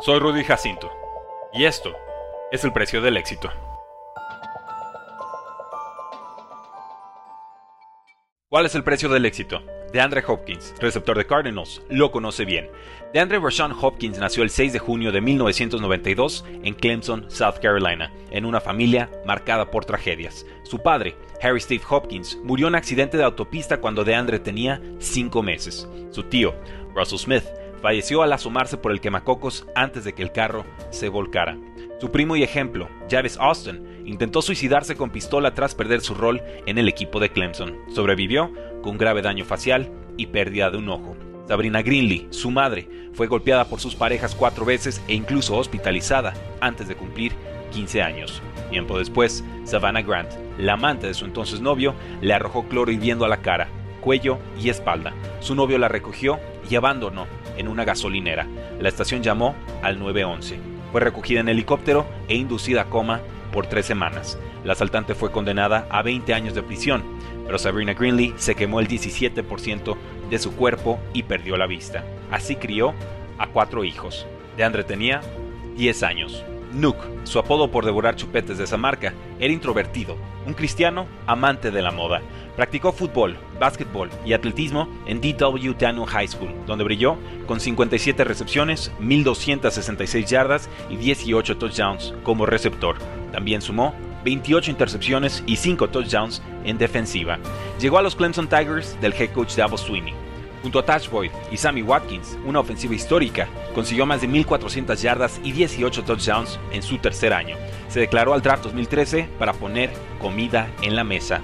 Soy Rudy Jacinto y esto es el precio del éxito. ¿Cuál es el precio del éxito? De Andre Hopkins, receptor de Cardinals, lo conoce bien. De Andre Rashawn Hopkins nació el 6 de junio de 1992 en Clemson, South Carolina, en una familia marcada por tragedias. Su padre, Harry Steve Hopkins, murió en accidente de autopista cuando DeAndre tenía 5 meses. Su tío, Russell Smith, falleció al asomarse por el quemacocos antes de que el carro se volcara. Su primo y ejemplo, Javis Austin, intentó suicidarse con pistola tras perder su rol en el equipo de Clemson. Sobrevivió con grave daño facial y pérdida de un ojo. Sabrina Greenlee, su madre, fue golpeada por sus parejas cuatro veces e incluso hospitalizada antes de cumplir 15 años. Tiempo después, Savannah Grant, la amante de su entonces novio, le arrojó cloro hirviendo a la cara, cuello y espalda. Su novio la recogió y abandonó en una gasolinera. La estación llamó al 911. Fue recogida en helicóptero e inducida a coma por tres semanas. La asaltante fue condenada a 20 años de prisión, pero Sabrina Greenlee se quemó el 17% de su cuerpo y perdió la vista. Así crió a cuatro hijos. De Andre tenía 10 años. Nook, su apodo por devorar chupetes de esa marca, era introvertido, un cristiano amante de la moda. Practicó fútbol, básquetbol y atletismo en DW Daniel High School, donde brilló con 57 recepciones, 1.266 yardas y 18 touchdowns como receptor. También sumó 28 intercepciones y 5 touchdowns en defensiva. Llegó a los Clemson Tigers del head coach Davos Sweeney. Junto a Tash Boyd y Sammy Watkins, una ofensiva histórica, consiguió más de 1.400 yardas y 18 touchdowns en su tercer año. Se declaró al draft 2013 para poner comida en la mesa.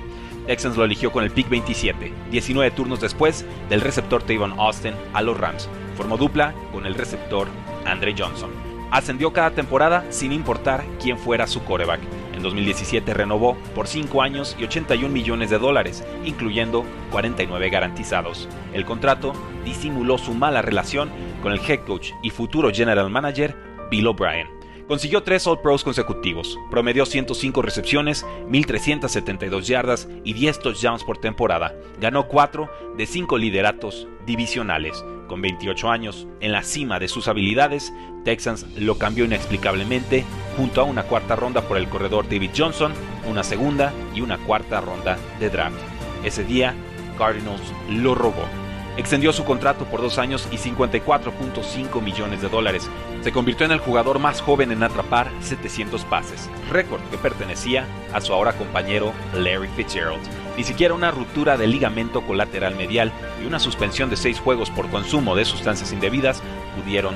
Texans lo eligió con el pick 27, 19 turnos después del receptor Tavon Austin a los Rams. Formó dupla con el receptor Andre Johnson. Ascendió cada temporada sin importar quién fuera su coreback. En 2017 renovó por 5 años y 81 millones de dólares, incluyendo 49 garantizados. El contrato disimuló su mala relación con el head coach y futuro general manager Bill O'Brien. Consiguió 3 All Pros consecutivos, promedió 105 recepciones, 1.372 yardas y 10 touchdowns por temporada. Ganó 4 de 5 lideratos divisionales. Con 28 años, en la cima de sus habilidades, Texans lo cambió inexplicablemente junto a una cuarta ronda por el corredor David Johnson, una segunda y una cuarta ronda de draft. Ese día, Cardinals lo robó. Extendió su contrato por dos años y 54.5 millones de dólares. Se convirtió en el jugador más joven en atrapar 700 pases, récord que pertenecía a su ahora compañero Larry Fitzgerald. Ni siquiera una ruptura del ligamento colateral medial y una suspensión de seis juegos por consumo de sustancias indebidas pudieron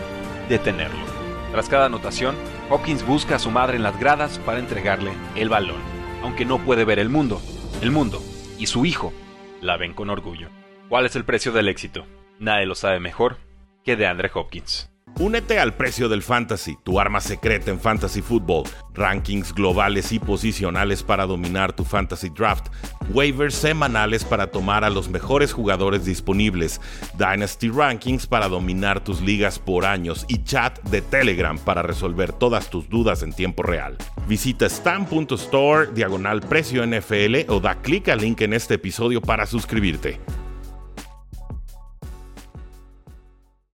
detenerlo. Tras cada anotación, Hopkins busca a su madre en las gradas para entregarle el balón, aunque no puede ver el mundo. El mundo y su hijo la ven con orgullo. ¿Cuál es el precio del éxito? Nadie lo sabe mejor que de Andre Hopkins. Únete al precio del fantasy, tu arma secreta en fantasy football, rankings globales y posicionales para dominar tu fantasy draft, waivers semanales para tomar a los mejores jugadores disponibles, dynasty rankings para dominar tus ligas por años y chat de Telegram para resolver todas tus dudas en tiempo real. Visita stam.store diagonal precio NFL o da clic al link en este episodio para suscribirte.